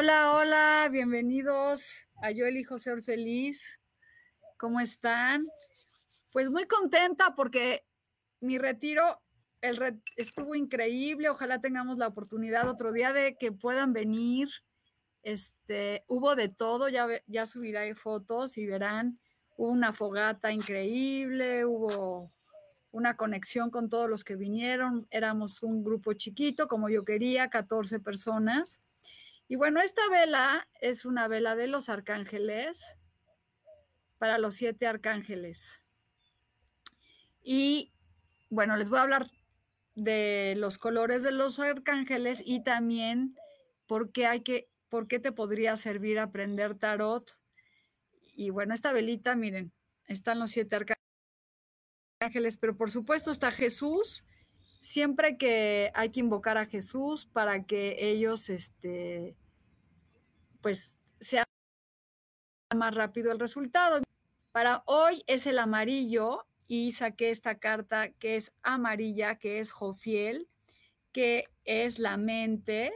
Hola, hola, bienvenidos a Yo elijo ser feliz. ¿Cómo están? Pues muy contenta porque mi retiro el estuvo increíble. Ojalá tengamos la oportunidad otro día de que puedan venir. Este, hubo de todo, ya, ya subiré fotos y verán. Hubo una fogata increíble, hubo una conexión con todos los que vinieron. Éramos un grupo chiquito, como yo quería, 14 personas y bueno, esta vela es una vela de los arcángeles para los siete arcángeles. Y bueno, les voy a hablar de los colores de los arcángeles y también por qué hay que, por qué te podría servir aprender tarot. Y bueno, esta velita, miren, están los siete arcángeles, pero por supuesto está Jesús, siempre que hay que invocar a Jesús para que ellos, este, pues, sea más rápido el resultado. Para hoy es el amarillo y saqué esta carta que es amarilla, que es Jofiel, que es la mente.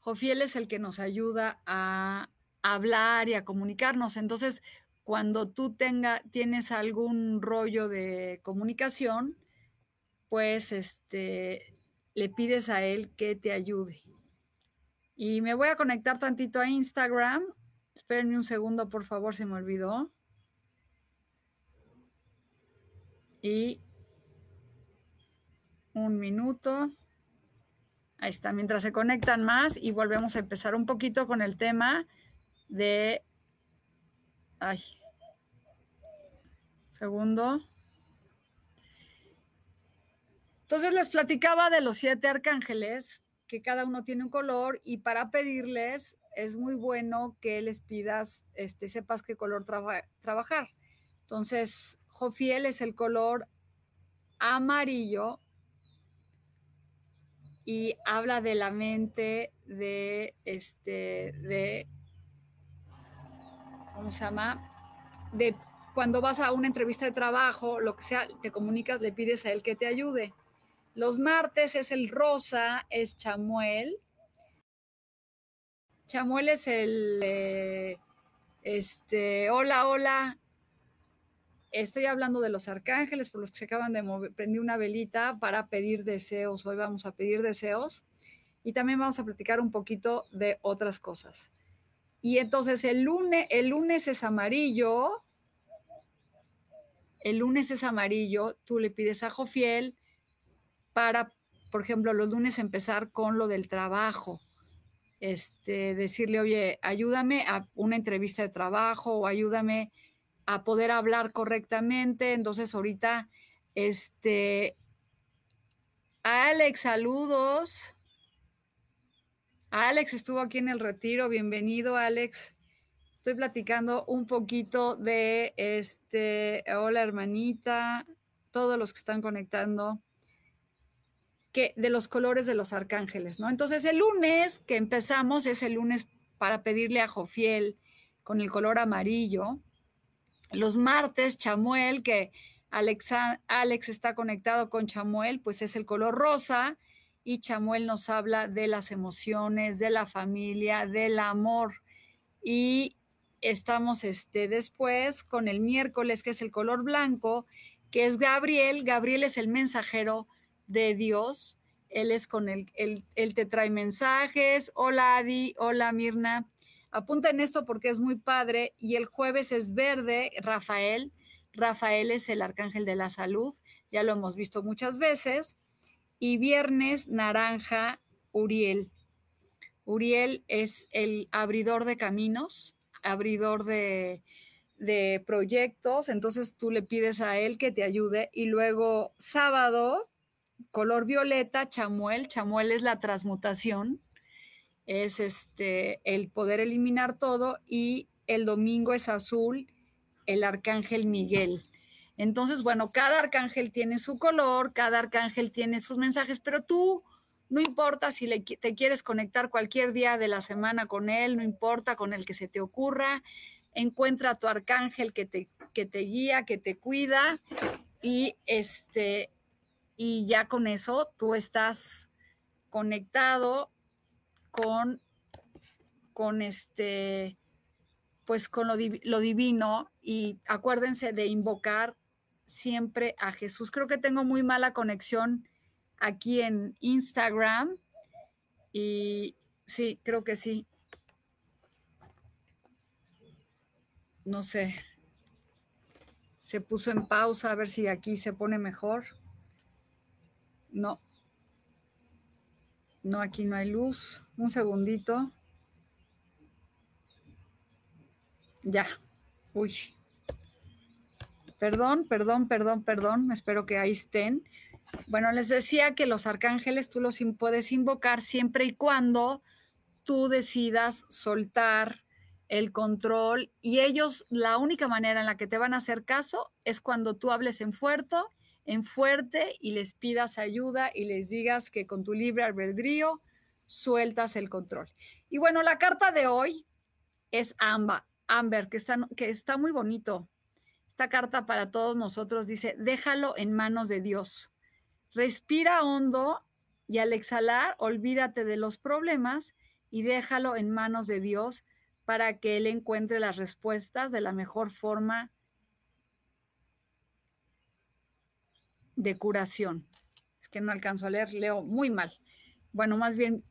Jofiel es el que nos ayuda a hablar y a comunicarnos. Entonces, cuando tú tenga, tienes algún rollo de comunicación, pues este, le pides a él que te ayude. Y me voy a conectar tantito a Instagram. Espérenme un segundo, por favor, se me olvidó. Y un minuto. Ahí está, mientras se conectan más y volvemos a empezar un poquito con el tema de... Ay. Segundo. Entonces les platicaba de los siete arcángeles, que cada uno tiene un color y para pedirles es muy bueno que les pidas, este, sepas qué color trabajar. Entonces, Jofiel es el color amarillo y habla de la mente de este de ¿cómo se llama? de cuando vas a una entrevista de trabajo, lo que sea, te comunicas, le pides a él que te ayude. Los martes es el rosa, es chamuel. Chamuel es el, eh, este, hola, hola. Estoy hablando de los arcángeles por los que se acaban de mover. Prendí una velita para pedir deseos. Hoy vamos a pedir deseos. Y también vamos a platicar un poquito de otras cosas. Y entonces el lunes, el lunes es amarillo. El lunes es amarillo. Tú le pides a Jofiel para, por ejemplo, los lunes empezar con lo del trabajo. Este, decirle, oye, ayúdame a una entrevista de trabajo o ayúdame a poder hablar correctamente. Entonces, ahorita, este, Alex, saludos. Alex estuvo aquí en el retiro. Bienvenido, Alex. Estoy platicando un poquito de este, hola hermanita, todos los que están conectando de los colores de los arcángeles, ¿no? Entonces el lunes que empezamos es el lunes para pedirle a Jofiel con el color amarillo. Los martes, Chamuel, que Alex, Alex está conectado con Chamuel, pues es el color rosa y Chamuel nos habla de las emociones, de la familia, del amor. Y estamos este, después con el miércoles, que es el color blanco, que es Gabriel. Gabriel es el mensajero de Dios Él es con el, él, él te trae mensajes. Hola Adi, hola Mirna. Apunten esto porque es muy padre. Y el jueves es verde, Rafael. Rafael es el arcángel de la salud, ya lo hemos visto muchas veces. Y viernes, naranja, Uriel. Uriel es el abridor de caminos, abridor de, de proyectos, entonces tú le pides a él que te ayude. Y luego sábado, color violeta, chamuel. Chamuel es la transmutación, es este el poder eliminar todo y el domingo es azul, el arcángel Miguel. Entonces, bueno, cada arcángel tiene su color, cada arcángel tiene sus mensajes, pero tú no importa si te quieres conectar cualquier día de la semana con él, no importa con el que se te ocurra, encuentra a tu arcángel que te, que te guía, que te cuida y este y ya con eso tú estás conectado con, con este, pues con lo, lo divino y acuérdense de invocar siempre a Jesús. Creo que tengo muy mala conexión aquí en Instagram y sí, creo que sí. No sé. Se puso en pausa a ver si aquí se pone mejor. No. No, aquí no hay luz. Un segundito. Ya. Uy. Perdón, perdón, perdón, perdón. Espero que ahí estén. Bueno, les decía que los arcángeles tú los puedes invocar siempre y cuando tú decidas soltar el control y ellos la única manera en la que te van a hacer caso es cuando tú hables en fuerte en fuerte y les pidas ayuda y les digas que con tu libre albedrío sueltas el control. Y bueno, la carta de hoy es Amber, Amber que está, que está muy bonito. Esta carta para todos nosotros dice, déjalo en manos de Dios. Respira hondo y al exhalar, olvídate de los problemas y déjalo en manos de Dios para que Él encuentre las respuestas de la mejor forma de curación. Es que no alcanzo a leer, leo muy mal. Bueno, más bien,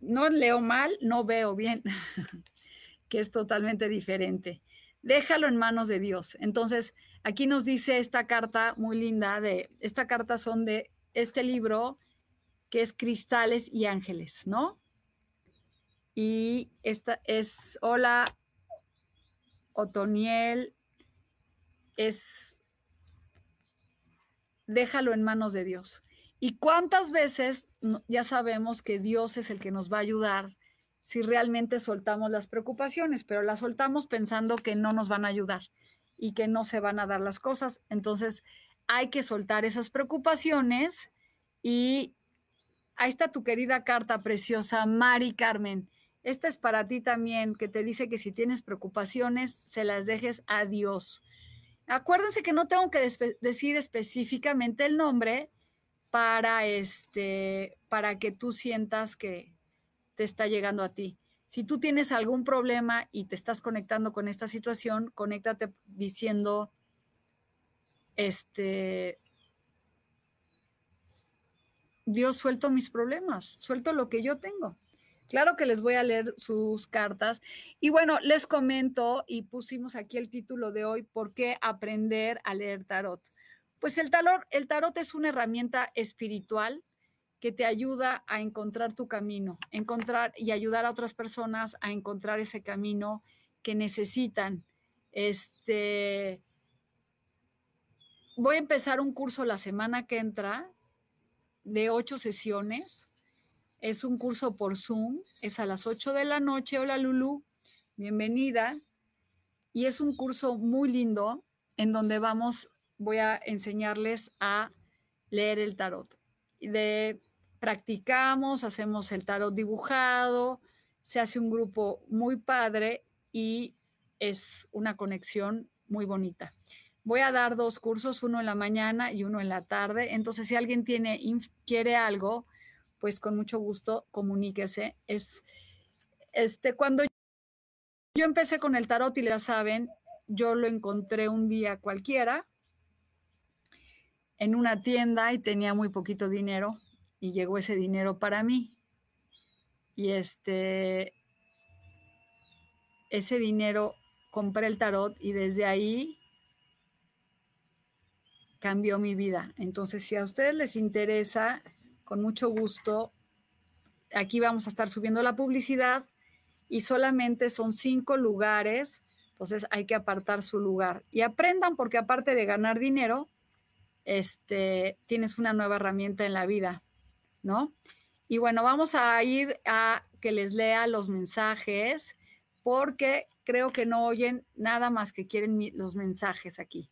no leo mal, no veo bien, que es totalmente diferente. Déjalo en manos de Dios. Entonces, aquí nos dice esta carta muy linda de, esta carta son de este libro que es Cristales y Ángeles, ¿no? Y esta es, hola, Otoniel, es déjalo en manos de Dios. ¿Y cuántas veces ya sabemos que Dios es el que nos va a ayudar si realmente soltamos las preocupaciones, pero las soltamos pensando que no nos van a ayudar y que no se van a dar las cosas? Entonces, hay que soltar esas preocupaciones y ahí está tu querida carta preciosa, Mari Carmen. Esta es para ti también, que te dice que si tienes preocupaciones, se las dejes a Dios. Acuérdense que no tengo que decir específicamente el nombre para, este, para que tú sientas que te está llegando a ti. Si tú tienes algún problema y te estás conectando con esta situación, conéctate diciendo, este, Dios suelto mis problemas, suelto lo que yo tengo. Claro que les voy a leer sus cartas. Y bueno, les comento y pusimos aquí el título de hoy, ¿por qué aprender a leer tarot? Pues el tarot, el tarot es una herramienta espiritual que te ayuda a encontrar tu camino, encontrar y ayudar a otras personas a encontrar ese camino que necesitan. Este voy a empezar un curso la semana que entra de ocho sesiones es un curso por Zoom, es a las 8 de la noche. Hola Lulu, bienvenida. Y es un curso muy lindo en donde vamos, voy a enseñarles a leer el tarot. De, practicamos, hacemos el tarot dibujado, se hace un grupo muy padre y es una conexión muy bonita. Voy a dar dos cursos, uno en la mañana y uno en la tarde. Entonces, si alguien tiene, quiere algo, pues con mucho gusto comuníquese. Es este cuando yo empecé con el tarot y ya saben, yo lo encontré un día cualquiera en una tienda y tenía muy poquito dinero y llegó ese dinero para mí. Y este, ese dinero compré el tarot y desde ahí cambió mi vida. Entonces, si a ustedes les interesa, con mucho gusto, aquí vamos a estar subiendo la publicidad y solamente son cinco lugares, entonces hay que apartar su lugar. Y aprendan porque aparte de ganar dinero, este, tienes una nueva herramienta en la vida, ¿no? Y bueno, vamos a ir a que les lea los mensajes porque creo que no oyen nada más que quieren los mensajes aquí.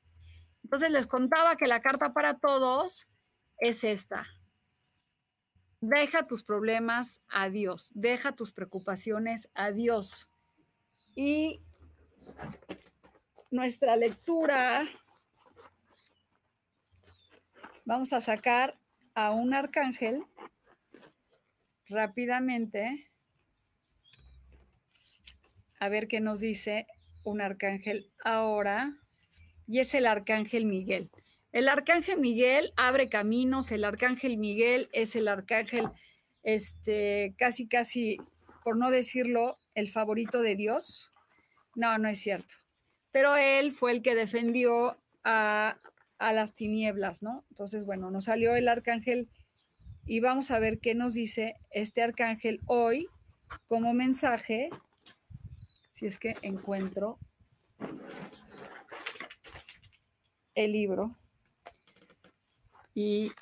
Entonces les contaba que la carta para todos es esta. Deja tus problemas a Dios, deja tus preocupaciones a Dios. Y nuestra lectura, vamos a sacar a un arcángel rápidamente a ver qué nos dice un arcángel ahora, y es el arcángel Miguel. El arcángel Miguel abre caminos, el arcángel Miguel es el arcángel, este, casi, casi, por no decirlo, el favorito de Dios. No, no es cierto. Pero él fue el que defendió a, a las tinieblas, ¿no? Entonces, bueno, nos salió el arcángel y vamos a ver qué nos dice este arcángel hoy como mensaje si es que encuentro el libro. Y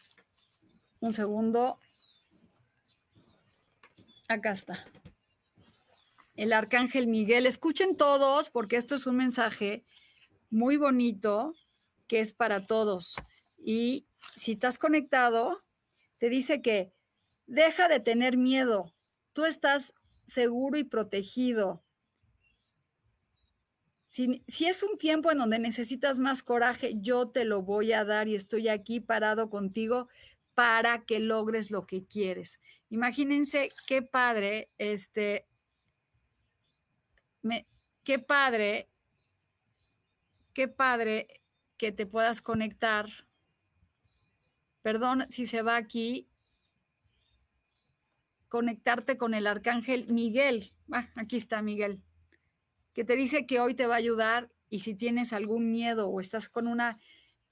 un segundo. Acá está. El arcángel Miguel. Escuchen todos porque esto es un mensaje muy bonito que es para todos. Y si estás conectado, te dice que deja de tener miedo. Tú estás seguro y protegido. Si, es un tiempo en donde necesitas más coraje, yo te lo voy a dar y estoy aquí parado contigo para que logres lo que quieres. Imagínense qué padre, este, qué padre, qué padre que te puedas conectar. Perdón si se va aquí, conectarte con el arcángel Miguel. Ah, aquí está Miguel que te dice que hoy te va a ayudar y si tienes algún miedo o estás con una,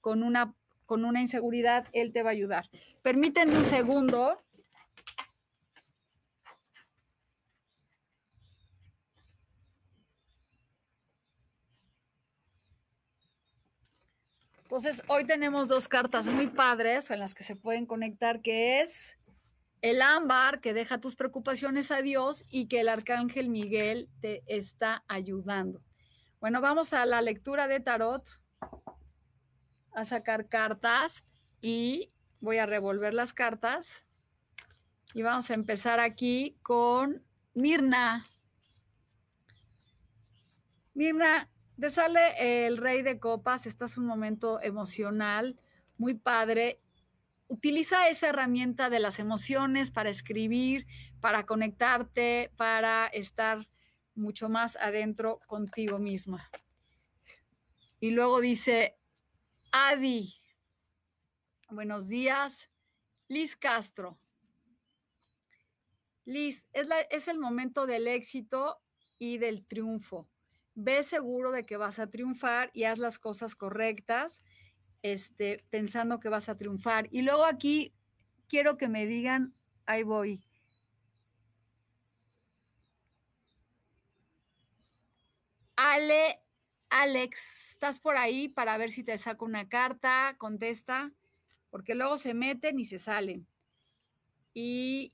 con una, con una inseguridad, él te va a ayudar. Permítanme un segundo. Entonces, hoy tenemos dos cartas muy padres en las que se pueden conectar, que es el ámbar que deja tus preocupaciones a Dios y que el arcángel Miguel te está ayudando. Bueno, vamos a la lectura de tarot, a sacar cartas y voy a revolver las cartas. Y vamos a empezar aquí con Mirna. Mirna, te sale el rey de copas, estás un momento emocional, muy padre utiliza esa herramienta de las emociones para escribir, para conectarte, para estar mucho más adentro contigo misma. Y luego dice, Adi, buenos días, Liz Castro. Liz, es, el momento del éxito y del triunfo. Ve seguro de que vas a triunfar y haz las cosas correctas este, pensando que vas a triunfar. Y luego aquí quiero que me digan, ahí voy. Ale, Alex, ¿estás por ahí para ver si te saco una carta? Contesta, porque luego se meten y se salen. Y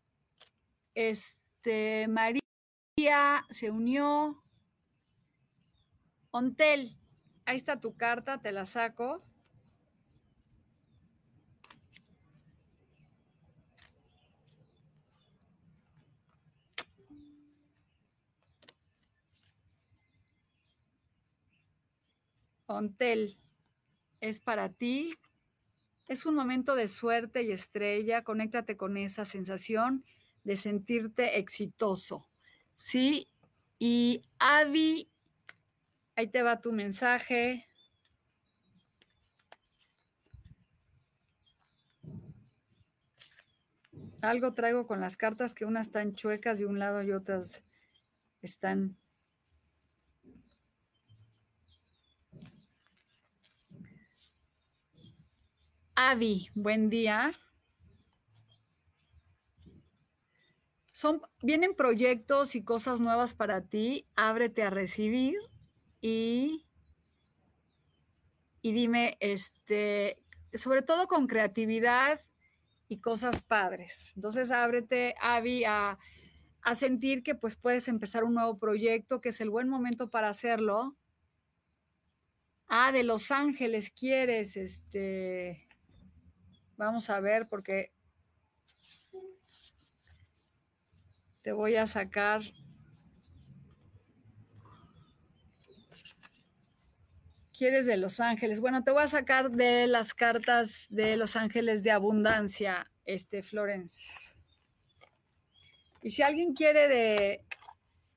este, María se unió. Ontel, ahí está tu carta, te la saco. Ontel, es para ti. Es un momento de suerte y estrella. Conéctate con esa sensación de sentirte exitoso. ¿Sí? Y Adi, ahí te va tu mensaje. Algo traigo con las cartas que unas están chuecas de un lado y otras están... Avi, buen día. Son, vienen proyectos y cosas nuevas para ti. Ábrete a recibir y, y dime, este, sobre todo con creatividad y cosas padres. Entonces, ábrete, Avi, a, a sentir que pues puedes empezar un nuevo proyecto, que es el buen momento para hacerlo. Ah, de Los Ángeles quieres, este, vamos a ver, porque te voy a sacar quieres de Los Ángeles? Bueno, te voy a sacar de las cartas de Los Ángeles de Abundancia, este Florence. Y si alguien quiere de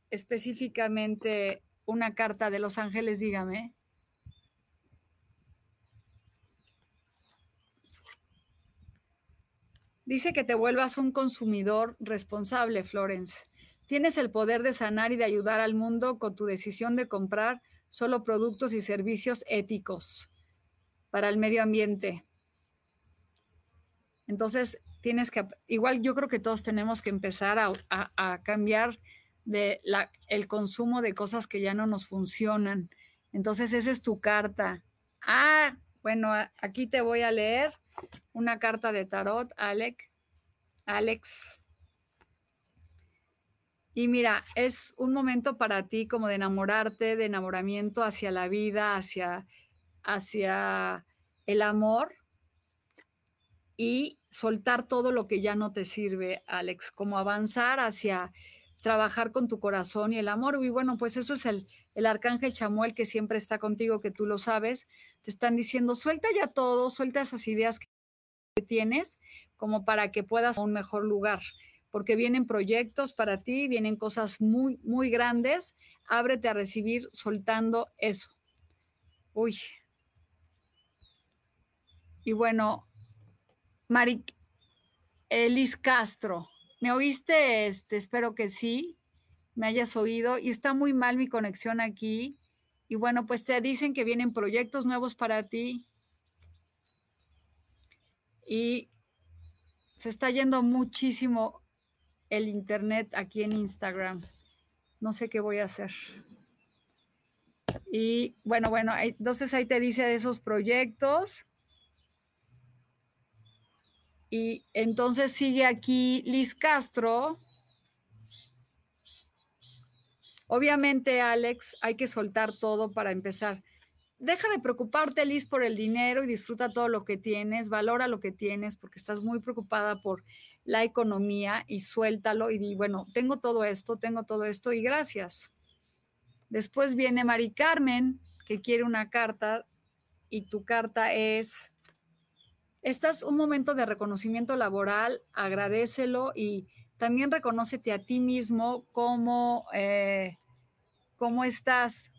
específicamente una carta de Los Ángeles, dígame. Dice que te vuelvas un consumidor responsable, Florence. Tienes el poder de sanar y de ayudar al mundo con tu decisión de comprar solo productos y servicios éticos para el medio ambiente. Entonces, tienes que, igual yo creo que todos tenemos que empezar a, cambiar de la, el consumo de cosas que ya no nos funcionan. Entonces, esa es tu carta. Ah, bueno, aquí te voy a leer una carta de tarot, Alex. Alex. Y mira, es un momento para ti como de enamorarte, de enamoramiento hacia la vida, hacia, hacia el amor y soltar todo lo que ya no te sirve, Alex, como avanzar hacia trabajar con tu corazón y el amor. Y bueno, pues eso es el, el arcángel Chamuel que siempre está contigo, que tú lo sabes. Te están diciendo, suelta ya todo, suelta esas ideas que tienes como para que puedas a un mejor lugar porque vienen proyectos para ti, vienen cosas muy, muy grandes. Ábrete a recibir soltando eso. Uy. Y bueno, Mari Elis Castro, ¿me oíste? Este, espero que sí, me hayas oído. Y está muy mal mi conexión aquí. Y bueno, pues te dicen que vienen proyectos nuevos para ti. Y se está yendo muchísimo el internet aquí en Instagram. No sé qué voy a hacer. Y bueno, bueno, entonces ahí te dice de esos proyectos. Y entonces sigue aquí Liz Castro. Obviamente, Alex, hay que soltar todo para empezar. Deja de preocuparte, Liz, por el dinero y disfruta todo lo que tienes, valora lo que tienes, porque estás muy preocupada por la economía y suéltalo y bueno, tengo todo esto, tengo todo esto y gracias. Después viene Mari Carmen, que quiere una carta y tu carta es, estás un momento de reconocimiento laboral, agradecelo y también reconócete a ti mismo cómo, eh, cómo estás.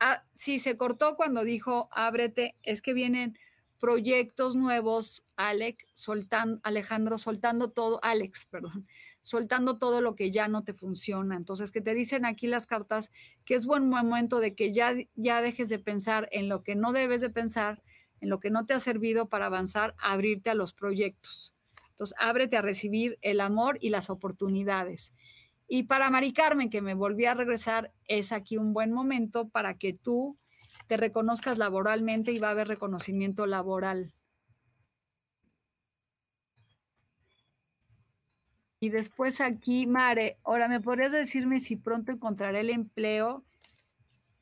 Ah, sí, se cortó cuando dijo ábrete, es que vienen proyectos nuevos, Alex, soltando, Alejandro, soltando todo, Alex, perdón, soltando todo lo que ya no te funciona. Entonces, que te dicen aquí las cartas que es buen momento de que ya, ya dejes de pensar en lo que no debes de pensar, en lo que no te ha servido para avanzar, abrirte a los proyectos. Entonces, ábrete a recibir el amor y las oportunidades. Y para Mari Carmen, que me volví a regresar, es aquí un buen momento para que tú te reconozcas laboralmente y va a haber reconocimiento laboral. Y después aquí, Mare, ahora, ¿me podrías decirme si pronto encontraré el empleo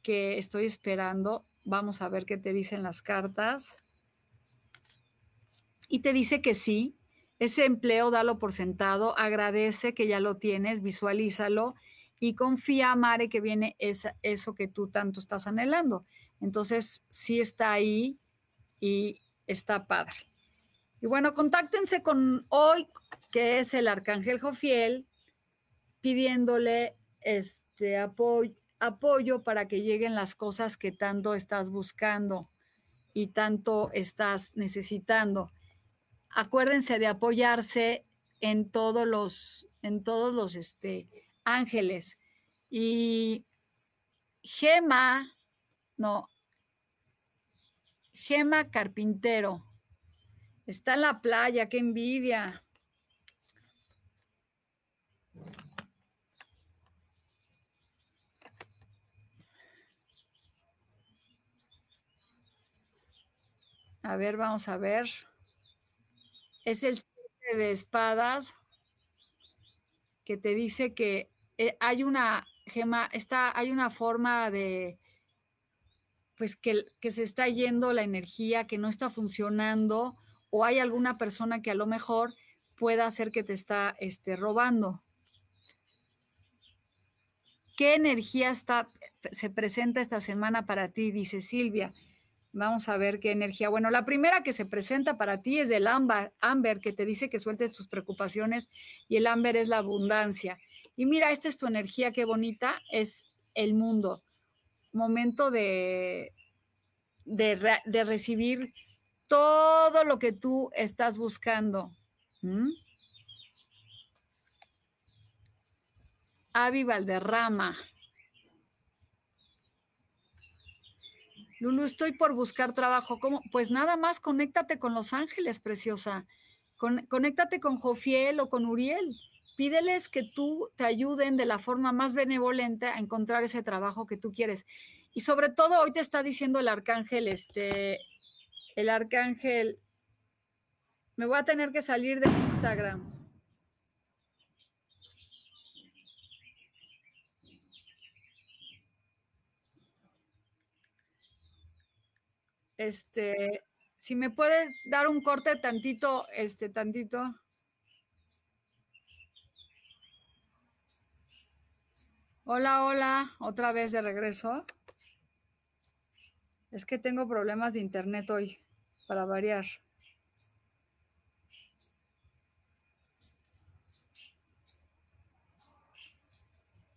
que estoy esperando? Vamos a ver qué te dicen las cartas. Y te dice que sí, ese empleo dalo por sentado, agradece que ya lo tienes, visualízalo y confía, Mare, que viene esa, eso que tú tanto estás anhelando. Entonces, sí está ahí y está padre. Y bueno, contáctense con hoy, que es el Arcángel Jofiel, pidiéndole este apoyo, apoyo para que lleguen las cosas que tanto estás buscando y tanto estás necesitando. Acuérdense de apoyarse en todos los, en todos los este, ángeles. Y Gema, no, Gema Carpintero. Está en la playa, qué envidia. A ver, vamos a ver. Es el siete de espadas que te dice que eh, hay una gema, está, hay una forma de, pues que, que, se está yendo la energía, que no está funcionando, o hay alguna persona que a lo mejor pueda hacer que te está este, robando. ¿Qué energía está, se presenta esta semana para ti? Dice Silvia. Vamos a ver qué energía. Bueno, la primera que se presenta para ti es del ámbar, ámbar, que te dice que sueltes tus preocupaciones y el ámbar es la abundancia. Y mira, esta es tu energía, qué bonita, es el mundo. Momento de, de, recibir todo lo que tú estás buscando. ¿Mm? Valderrama. Lulu, estoy por buscar trabajo. ¿Cómo? Pues nada más conéctate con los ángeles, preciosa. conéctate con Jofiel o con Uriel. Pídeles que tú te ayuden de la forma más benevolente a encontrar ese trabajo que tú quieres. Y sobre todo hoy te está diciendo el arcángel, este, el arcángel, me voy a tener que salir de Instagram. Este, si me puedes dar un corte tantito, este, tantito. Hola, hola, otra vez de regreso. Es que tengo problemas de internet hoy, para variar.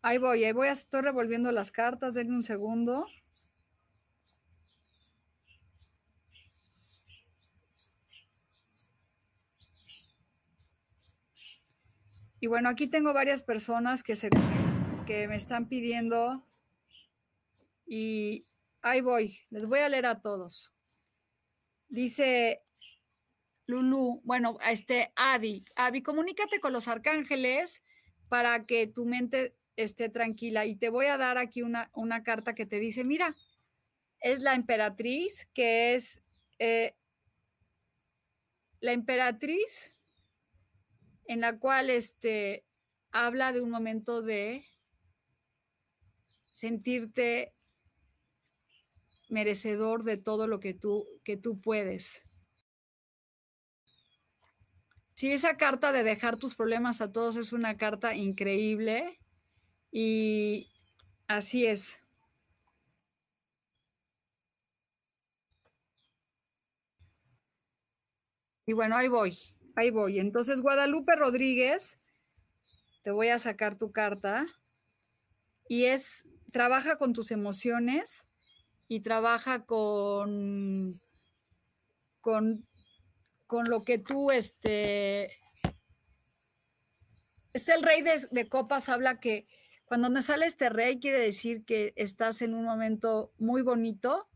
Ahí voy, ahí voy, estoy revolviendo las cartas, denme un segundo. Y bueno, aquí tengo varias personas que, se, que me están pidiendo y ahí voy, les voy a leer a todos. Dice Lulu, bueno, este Adi, Adi, comunícate con los arcángeles para que tu mente esté tranquila. Y te voy a dar aquí una, una carta que te dice, mira, es la emperatriz, que es eh, la emperatriz en la cual este, habla de un momento de sentirte merecedor de todo lo que tú, que tú puedes. Sí, esa carta de dejar tus problemas a todos es una carta increíble y así es. Y bueno, ahí voy. Ahí voy. Entonces, Guadalupe Rodríguez, te voy a sacar tu carta. Y es, trabaja con tus emociones y trabaja con, con, con lo que tú, este, es el rey de, copas, habla que cuando no sale este rey quiere decir que estás en un momento muy bonito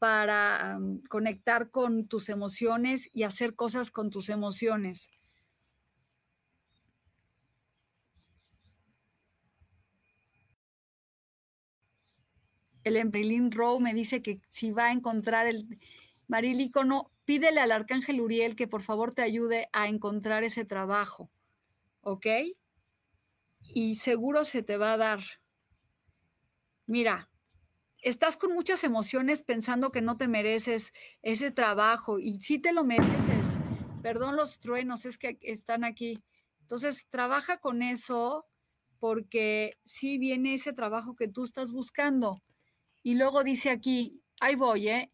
para conectar con tus emociones y hacer cosas con tus emociones. El Embrilín Rowe me dice que si va a encontrar el Marilícono, pídele al arcángel Uriel que por favor te ayude a encontrar ese trabajo, ¿ok? Y seguro se te va a dar. Mira, estás con muchas emociones pensando que no te mereces ese trabajo y sí te lo mereces. Perdón los truenos, es que están aquí. Entonces, trabaja con eso porque sí viene ese trabajo que tú estás buscando. Y luego dice aquí, ahí voy, ¿eh?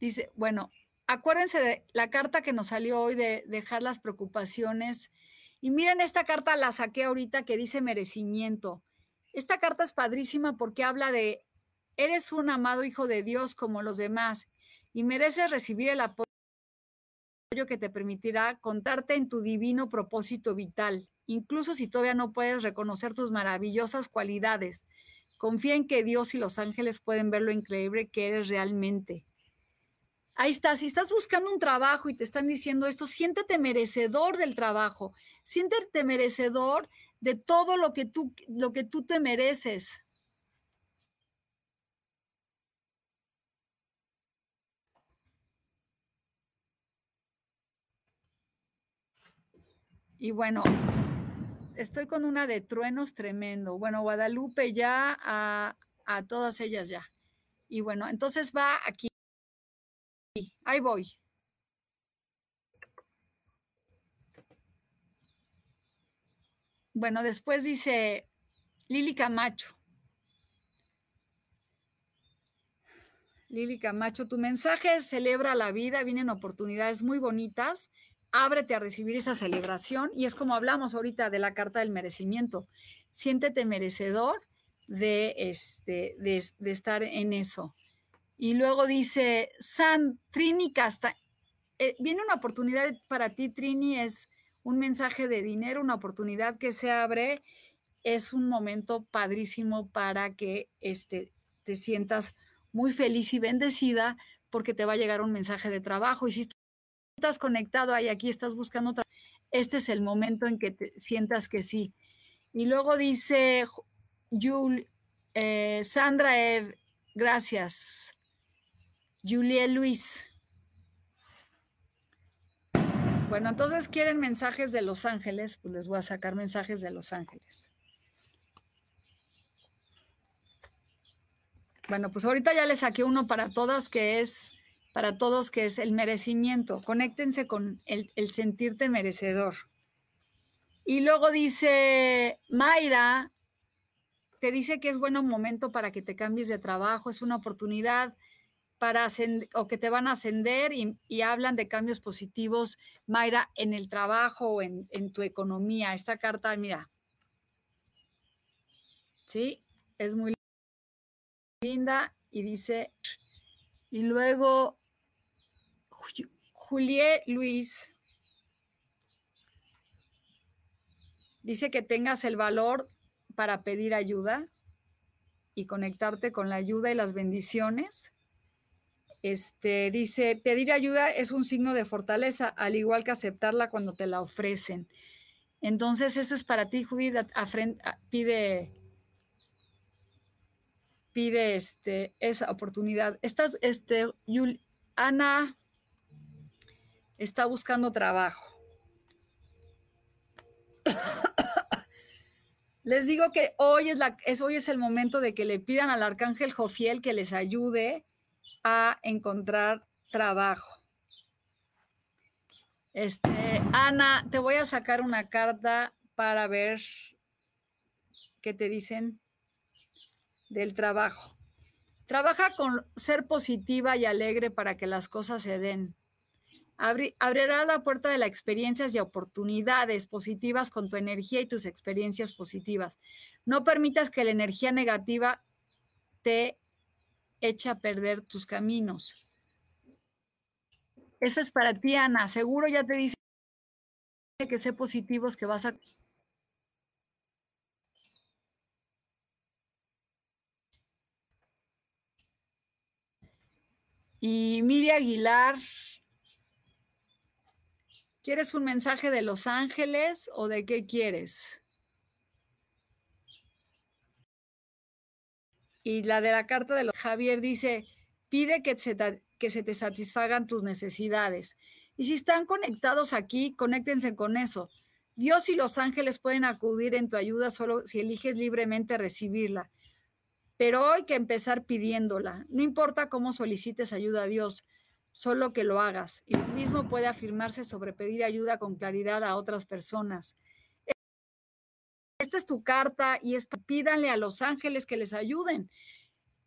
Dice, bueno, acuérdense de la carta que nos salió hoy de dejar las preocupaciones y miren, esta carta la saqué ahorita que dice merecimiento. Esta carta es padrísima porque habla de Eres un amado hijo de Dios como los demás y mereces recibir el apoyo que te permitirá contarte en tu divino propósito vital, incluso si todavía no puedes reconocer tus maravillosas cualidades. Confía en que Dios y los ángeles pueden ver lo increíble que eres realmente. Ahí está, si estás buscando un trabajo y te están diciendo esto, siéntete merecedor del trabajo, siéntete merecedor de todo lo que tú, lo que tú te mereces. Y bueno, estoy con una de truenos tremendo. Bueno, Guadalupe ya, a, a todas ellas ya. Y bueno, entonces va aquí. Ahí voy. Bueno, después dice Lili Camacho. Lili Camacho, tu mensaje celebra la vida, vienen oportunidades muy bonitas ábrete a recibir esa celebración y es como hablamos ahorita de la carta del merecimiento. Siéntete merecedor de, este, de, estar en eso. Y luego dice, San Trini Casta, eh, viene una oportunidad para ti, Trini, es un mensaje de dinero, una oportunidad que se abre, es un momento padrísimo para que este, te sientas muy feliz y bendecida porque te va a llegar un mensaje de trabajo. Y si estás conectado ahí, aquí estás buscando otra, este es el momento en que te sientas que sí. Y luego dice Jul, eh, Sandra Ev, gracias. Julie Luis. Bueno, entonces quieren mensajes de Los Ángeles, pues les voy a sacar mensajes de Los Ángeles. Bueno, pues ahorita ya les saqué uno para todas que es para todos, que es el merecimiento. Conéctense con el, sentirte merecedor. Y luego dice Mayra, te dice que es buen momento para que te cambies de trabajo, es una oportunidad para o que te van a ascender y, hablan de cambios positivos, Mayra, en el trabajo o en, en tu economía. Esta carta, mira, sí, es muy linda y dice, y luego Juliet Luis dice que tengas el valor para pedir ayuda y conectarte con la ayuda y las bendiciones. Este dice, pedir ayuda es un signo de fortaleza, al igual que aceptarla cuando te la ofrecen. Entonces, eso es para ti, Judith, pide pide este, esa oportunidad. Estás, este, Ana está buscando trabajo. Les digo que hoy es, la, es, hoy es el momento de que le pidan al arcángel Jofiel que les ayude a encontrar trabajo. Este, Ana, te voy a sacar una carta para ver qué te dicen del trabajo. Trabaja con ser positiva y alegre para que las cosas se den abrirá la puerta de las experiencias y oportunidades positivas con tu energía y tus experiencias positivas. No permitas que la energía negativa te eche a perder tus caminos. Esa es para ti, Ana. Seguro ya te dice que sé positivos que vas a Y Miriam Aguilar ¿Quieres un mensaje de Los Ángeles o de qué quieres? Y la de la carta de los Javier dice, pide que se, que se te satisfagan tus necesidades. Y si están conectados aquí, conéctense con eso. Dios y los ángeles pueden acudir en tu ayuda solo si eliges libremente recibirla. Pero hay que empezar pidiéndola. No importa cómo solicites ayuda a Dios, solo que lo hagas. Y lo mismo puede afirmarse sobre pedir ayuda con claridad a otras personas. Es tu carta y es pídanle a los ángeles que les ayuden.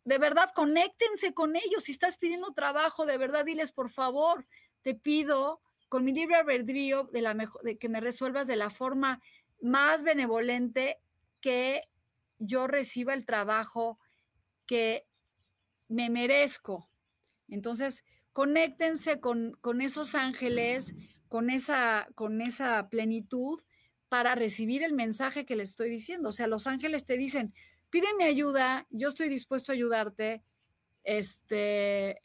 De verdad, conéctense con ellos. Si estás pidiendo trabajo, de verdad, diles, por favor, te pido con mi libre albedrío de, la mejor, de que me resuelvas de la forma más benevolente que yo reciba el trabajo que me merezco. Entonces, conéctense con, con esos ángeles, con esa, con esa plenitud para recibir el mensaje que les estoy diciendo. O sea, los ángeles te dicen, pídeme ayuda, yo estoy dispuesto a ayudarte, este,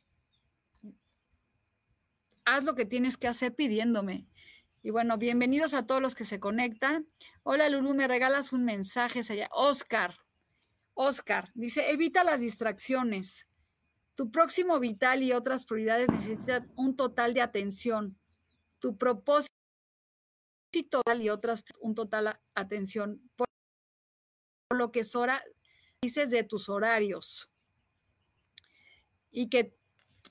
haz lo que tienes que hacer pidiéndome. Y bueno, bienvenidos a todos los que se conectan. Hola Lulu, me regalas un mensaje. Oscar, Oscar, dice, evita las distracciones. Tu próximo vital y otras prioridades necesitan un total de atención. Tu propósito y otras un total atención. Por lo que es hora, dices de tus horarios. Y que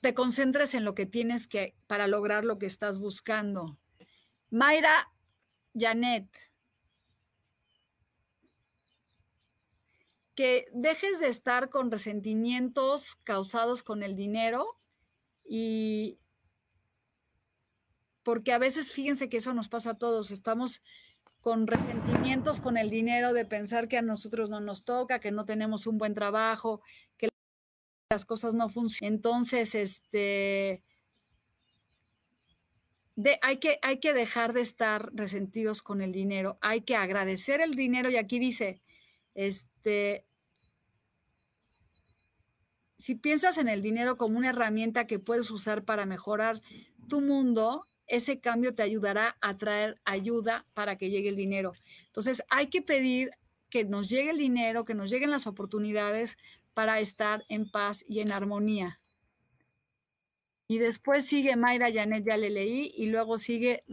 te concentres en lo que tienes que para lograr lo que estás buscando. Mayra Janet, que dejes de estar con resentimientos causados con el dinero y porque a veces fíjense que eso nos pasa a todos, estamos con resentimientos con el dinero de pensar que a nosotros no nos toca, que no tenemos un buen trabajo, que las cosas no funcionan. Entonces, este, hay, que, hay que dejar de estar resentidos con el dinero, hay que agradecer el dinero y aquí dice, este, si piensas en el dinero como una herramienta que puedes usar para mejorar tu mundo, ese cambio te ayudará a traer ayuda para que llegue el dinero. Entonces, hay que pedir que nos llegue el dinero, que nos lleguen las oportunidades para estar en paz y en armonía. Y después sigue Mayra Janet, ya le leí, y luego sigue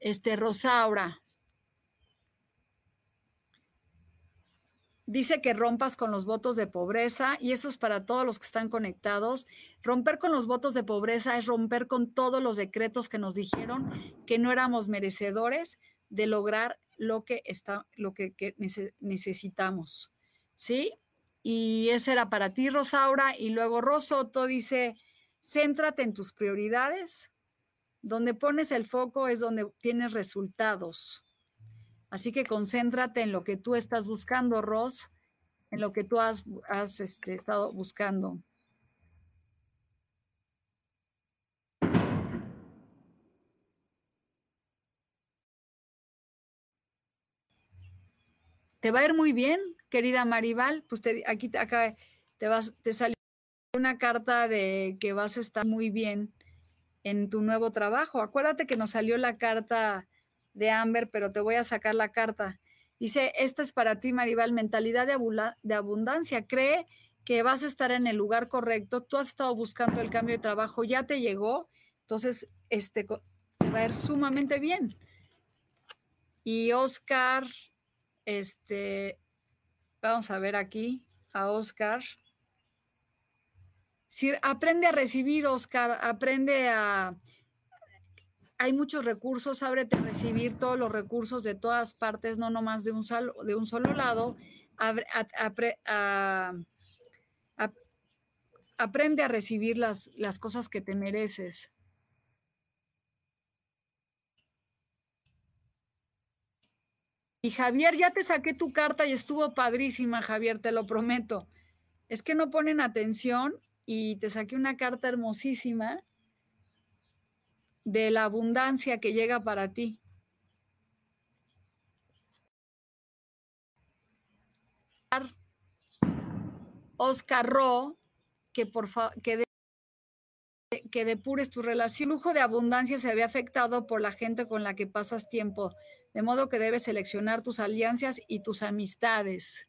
este Rosaura. Dice que rompas con los votos de pobreza y eso es para todos los que están conectados. Romper con los votos de pobreza es romper con todos los decretos que nos dijeron que no éramos merecedores de lograr lo que, está, lo que, necesitamos. ¿Sí? Y ese era para ti, Rosaura. Y luego Rosoto dice, céntrate en tus prioridades. Donde pones el foco es donde tienes resultados. Así que concéntrate en lo que tú estás buscando, Ross, en lo que tú has, este, estado buscando. Te va a ir muy bien, querida Maribal. Pues aquí te, acá te, vas, te salió una carta de que vas a estar muy bien en tu nuevo trabajo. Acuérdate que nos salió la carta de Amber, pero te voy a sacar la carta. Dice, esta es para ti, Maribal, mentalidad de, abundancia. Cree que vas a estar en el lugar correcto. Tú has estado buscando el cambio de trabajo, ya te llegó. Entonces, este, te va a ir sumamente bien. Y Oscar, este, vamos a ver aquí a Oscar. Aprende a recibir, Oscar, aprende a, hay muchos recursos, ábrete a recibir todos los recursos de todas partes, no nomás de un, de un solo lado. aprende a recibir las, las cosas que te mereces. Y Javier, ya te saqué tu carta y estuvo padrísima, Javier, te lo prometo. Es que no ponen atención y te saqué una carta hermosísima de la abundancia que llega para ti. Oscar Ro, que por que, que depures tu relación. El lujo de abundancia se ve afectado por la gente con la que pasas tiempo, de modo que debes seleccionar tus alianzas y tus amistades.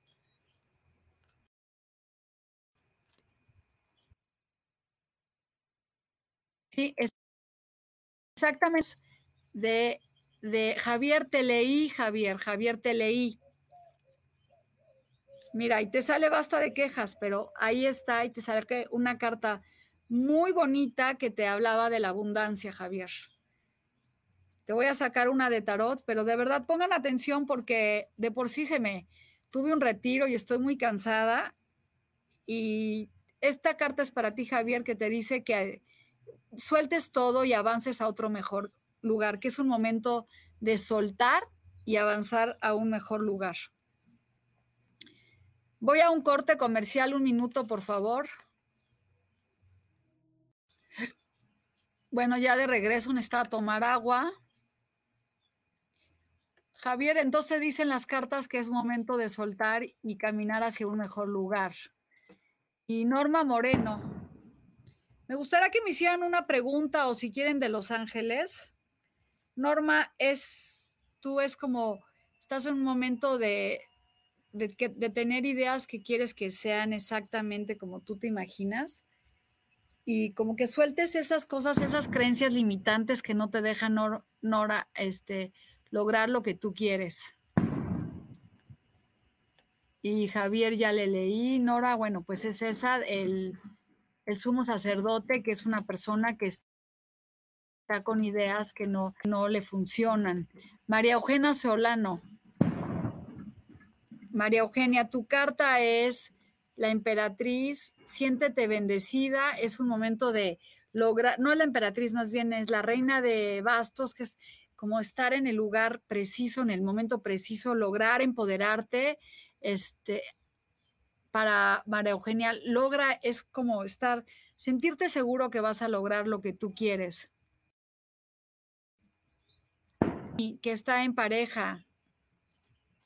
Sí, es Exactamente. De, de Javier te leí, Javier, Javier te leí. Mira, y te sale basta de quejas, pero ahí está, y te sale una carta muy bonita que te hablaba de la abundancia, Javier. Te voy a sacar una de tarot, pero de verdad pongan atención porque de por sí se me tuve un retiro y estoy muy cansada. Y esta carta es para ti, Javier, que te dice que sueltes todo y avances a otro mejor lugar, que es un momento de soltar y avanzar a un mejor lugar. Voy a un corte comercial, un minuto, por favor. Bueno, ya de regreso está a tomar agua. Javier, entonces dicen las cartas que es momento de soltar y caminar hacia un mejor lugar. Y Norma Moreno, me gustaría que me hicieran una pregunta o si quieren de Los Ángeles. Norma, es, tú es como, estás en un momento de, de, de tener ideas que quieres que sean exactamente como tú te imaginas y como que sueltes esas cosas, esas creencias limitantes que no te dejan, Nora, este, lograr lo que tú quieres. Y Javier ya le leí, Nora, bueno, pues es esa, el, el sumo sacerdote, que es una persona que está con ideas que no, no le funcionan. María Eugenia Solano. María Eugenia, tu carta es la emperatriz, siéntete bendecida, es un momento de lograr, no la emperatriz, más bien es la reina de bastos, que es como estar en el lugar preciso, en el momento preciso, lograr empoderarte, este, para María Eugenia, logra, es como estar, sentirte seguro que vas a lograr lo que tú quieres. Y que está en pareja.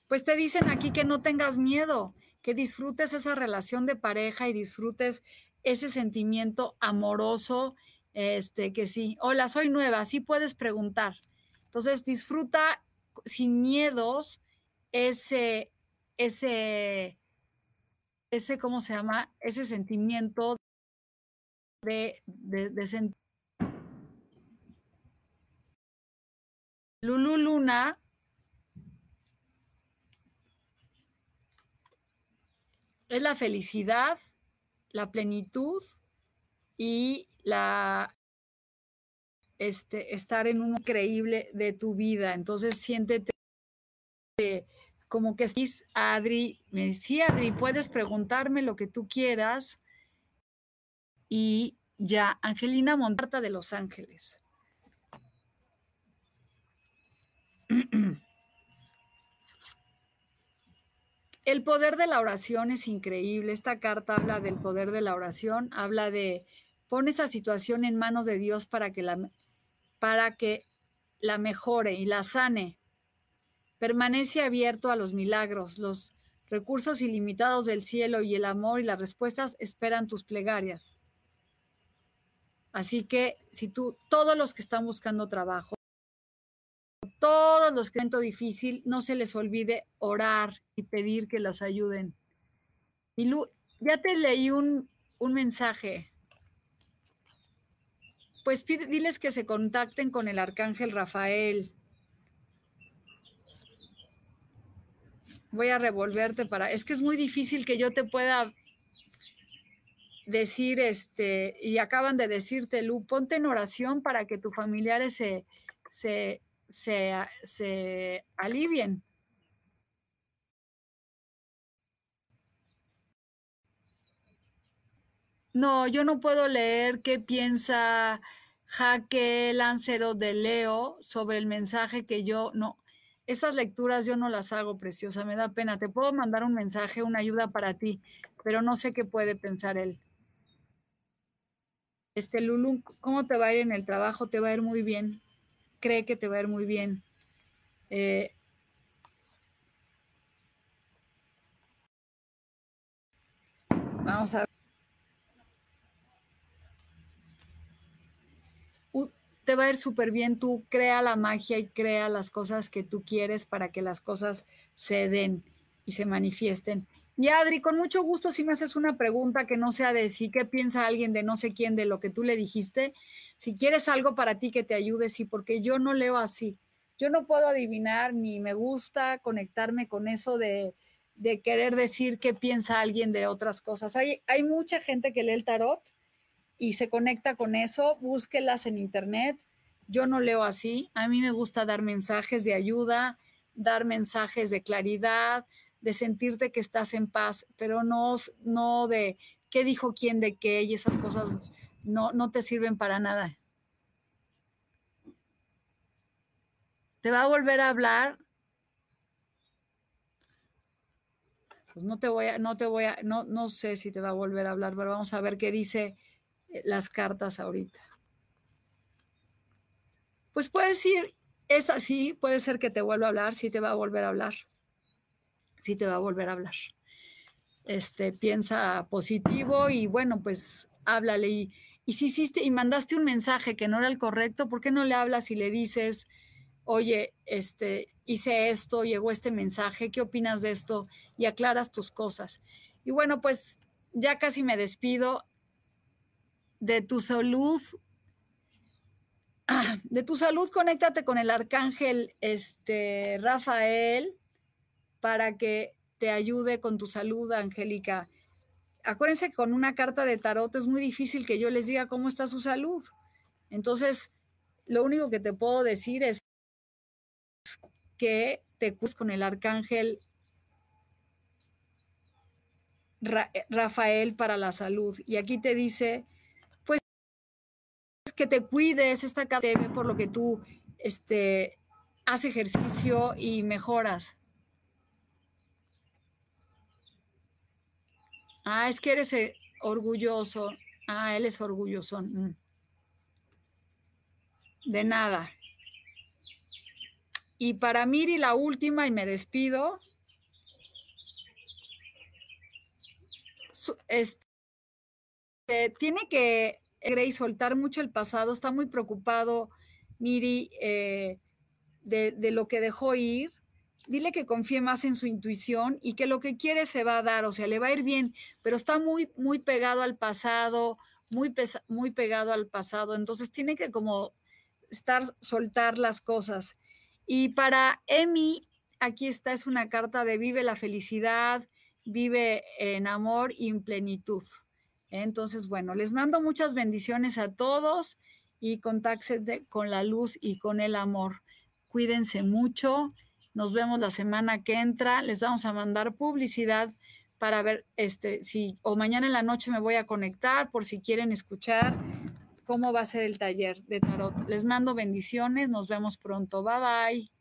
Pues te dicen aquí que no tengas miedo, que disfrutes esa relación de pareja y disfrutes ese sentimiento amoroso, este, que sí, hola, soy nueva, sí puedes preguntar. Entonces, disfruta sin miedos ese, ese, ese, ¿cómo se llama? Ese sentimiento de, de, de Lulu Luna es la felicidad, la plenitud y la este, estar en un increíble de tu vida. Entonces siéntete como que sí, Adri, me decía Adri, puedes preguntarme lo que tú quieras. Y ya, Angelina Montarta de Los Ángeles. El poder de la oración es increíble. Esta carta habla del poder de la oración, habla de pon esa situación en manos de Dios para que la, para que la mejore y la sane. Permanece abierto a los milagros, los recursos ilimitados del cielo y el amor y las respuestas esperan tus plegarias. Así que si tú, todos los que están buscando trabajo, todos los que siento difícil, no se les olvide orar y pedir que los ayuden. Y Lu, ya te leí un, un mensaje. Pues pide, diles que se contacten con el arcángel Rafael. Voy a revolverte para. Es que es muy difícil que yo te pueda decir, este, y acaban de decirte, Lu, ponte en oración para que tus familiares se, se se, se alivien. No, yo no puedo leer qué piensa Jaque Lancero de Leo sobre el mensaje que yo no. Esas lecturas yo no las hago, preciosa, me da pena. Te puedo mandar un mensaje, una ayuda para ti, pero no sé qué puede pensar él. Este Lulu, ¿cómo te va a ir en el trabajo? Te va a ir muy bien cree que te va a ir muy bien. Eh, vamos a ver. Te va a ir súper bien, tú crea la magia y crea las cosas que tú quieres para que las cosas se den y se manifiesten. Y Adri, con mucho gusto, si me haces una pregunta que no sea de si qué piensa alguien de no sé quién de lo que tú le dijiste, si quieres algo para ti que te ayude, sí, porque yo no leo así. Yo no puedo adivinar ni me gusta conectarme con eso de, de querer decir qué piensa alguien de otras cosas. Hay, hay mucha gente que lee el tarot y se conecta con eso, búsquelas en internet. Yo no leo así. A mí me gusta dar mensajes de ayuda, dar mensajes de claridad, de sentirte que estás en paz, pero no, no de qué dijo quién de qué y esas cosas no, no te sirven para nada. ¿Te va a volver a hablar? Pues no te voy a, no te voy a, no, no sé si te va a volver a hablar, pero vamos a ver qué dice las cartas ahorita. pues puedes ir, es así, puede ser que te vuelva a hablar, sí te va a volver a hablar, sí te va a volver a hablar. Este, piensa positivo y bueno, pues háblale y, y si hiciste y mandaste un mensaje que no era el correcto, ¿por qué no le hablas y le dices, oye, este, hice esto, llegó este mensaje, ¿qué opinas de esto? Y aclaras tus cosas. Y bueno, pues ya casi me despido de tu salud. De tu salud, conéctate con el arcángel este, Rafael para que te ayude con tu salud, Angélica. Acuérdense que con una carta de tarot es muy difícil que yo les diga cómo está su salud. Entonces, lo único que te puedo decir es que te cuides con el arcángel Rafael para la salud. Y aquí te dice, que te cuides, esta carta por lo que tú este, haces ejercicio y mejoras. Ah, es que eres eh, orgulloso. Ah, él es orgulloso. Mm. De nada. Y para Miri, la última, y me despido. Este, tiene que Grace soltar mucho el pasado, está muy preocupado Miri eh, de, lo que dejó ir. Dile que confíe más en su intuición y que lo que quiere se va a dar, o sea, le va a ir bien, pero está muy, muy pegado al pasado, muy, muy pegado al pasado, entonces tiene que como estar, soltar las cosas. Y para Emi, aquí está, es una carta de vive la felicidad, vive en amor y en plenitud. Entonces, bueno, les mando muchas bendiciones a todos y contáctense con la luz y con el amor. Cuídense mucho. Nos vemos la semana que entra. Les vamos a mandar publicidad para ver este si o mañana en la noche me voy a conectar por si quieren escuchar cómo va a ser el taller de tarot. Les mando bendiciones, nos vemos pronto. Bye bye.